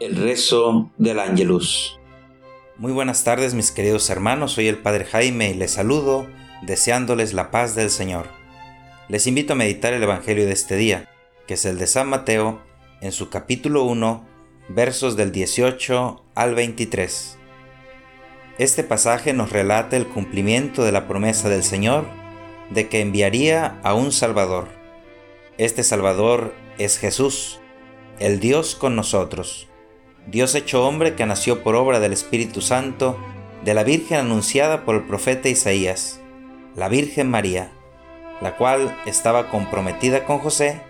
El rezo del Ángelus. Muy buenas tardes mis queridos hermanos, soy el Padre Jaime y les saludo deseándoles la paz del Señor. Les invito a meditar el Evangelio de este día, que es el de San Mateo, en su capítulo 1, versos del 18 al 23. Este pasaje nos relata el cumplimiento de la promesa del Señor de que enviaría a un Salvador. Este Salvador es Jesús, el Dios con nosotros Dios hecho hombre que nació por obra del Espíritu Santo, de la Virgen anunciada por el profeta Isaías, la Virgen María, la cual estaba comprometida con José,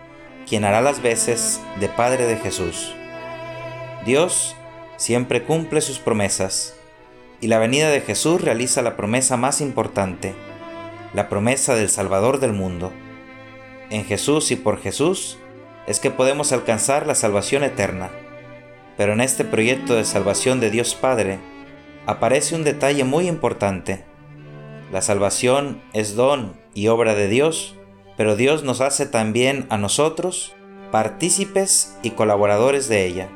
quien hará las veces de Padre de Jesús. Dios siempre cumple sus promesas, y la venida de Jesús realiza la promesa más importante, la promesa del Salvador del mundo. En Jesús y por Jesús es que podemos alcanzar la salvación eterna pero en este proyecto de salvación de Dios Padre aparece un detalle muy importante. La salvación es don y obra de Dios, pero Dios nos hace también a nosotros partícipes y colaboradores de ella.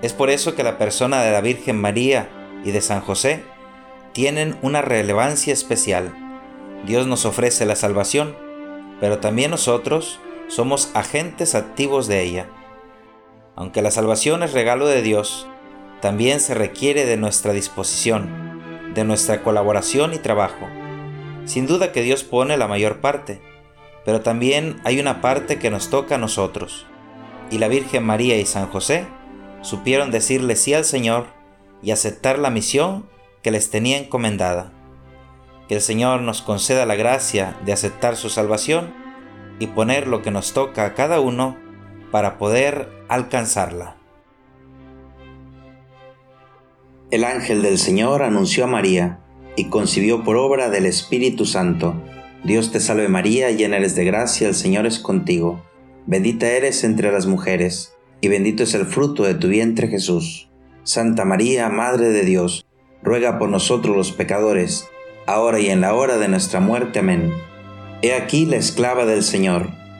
Es por eso que la persona de la Virgen María y de San José tienen una relevancia especial. Dios nos ofrece la salvación, pero también nosotros somos agentes activos de ella. Aunque la salvación es regalo de Dios, también se requiere de nuestra disposición, de nuestra colaboración y trabajo. Sin duda que Dios pone la mayor parte, pero también hay una parte que nos toca a nosotros. Y la Virgen María y San José supieron decirle sí al Señor y aceptar la misión que les tenía encomendada. Que el Señor nos conceda la gracia de aceptar su salvación y poner lo que nos toca a cada uno para poder alcanzarla. El ángel del Señor anunció a María y concibió por obra del Espíritu Santo. Dios te salve María, llena eres de gracia, el Señor es contigo. Bendita eres entre las mujeres, y bendito es el fruto de tu vientre Jesús. Santa María, Madre de Dios, ruega por nosotros los pecadores, ahora y en la hora de nuestra muerte. Amén. He aquí la esclava del Señor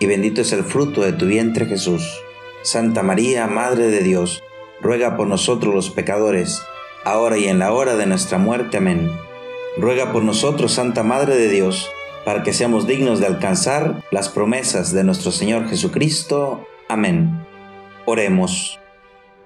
y bendito es el fruto de tu vientre Jesús. Santa María, Madre de Dios, ruega por nosotros los pecadores, ahora y en la hora de nuestra muerte. Amén. Ruega por nosotros, Santa Madre de Dios, para que seamos dignos de alcanzar las promesas de nuestro Señor Jesucristo. Amén. Oremos.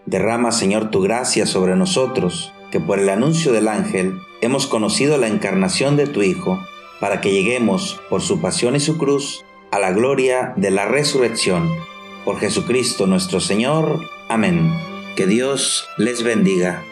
Derrama, Señor, tu gracia sobre nosotros, que por el anuncio del ángel hemos conocido la encarnación de tu Hijo, para que lleguemos, por su pasión y su cruz, a la gloria de la resurrección. Por Jesucristo nuestro Señor. Amén. Que Dios les bendiga.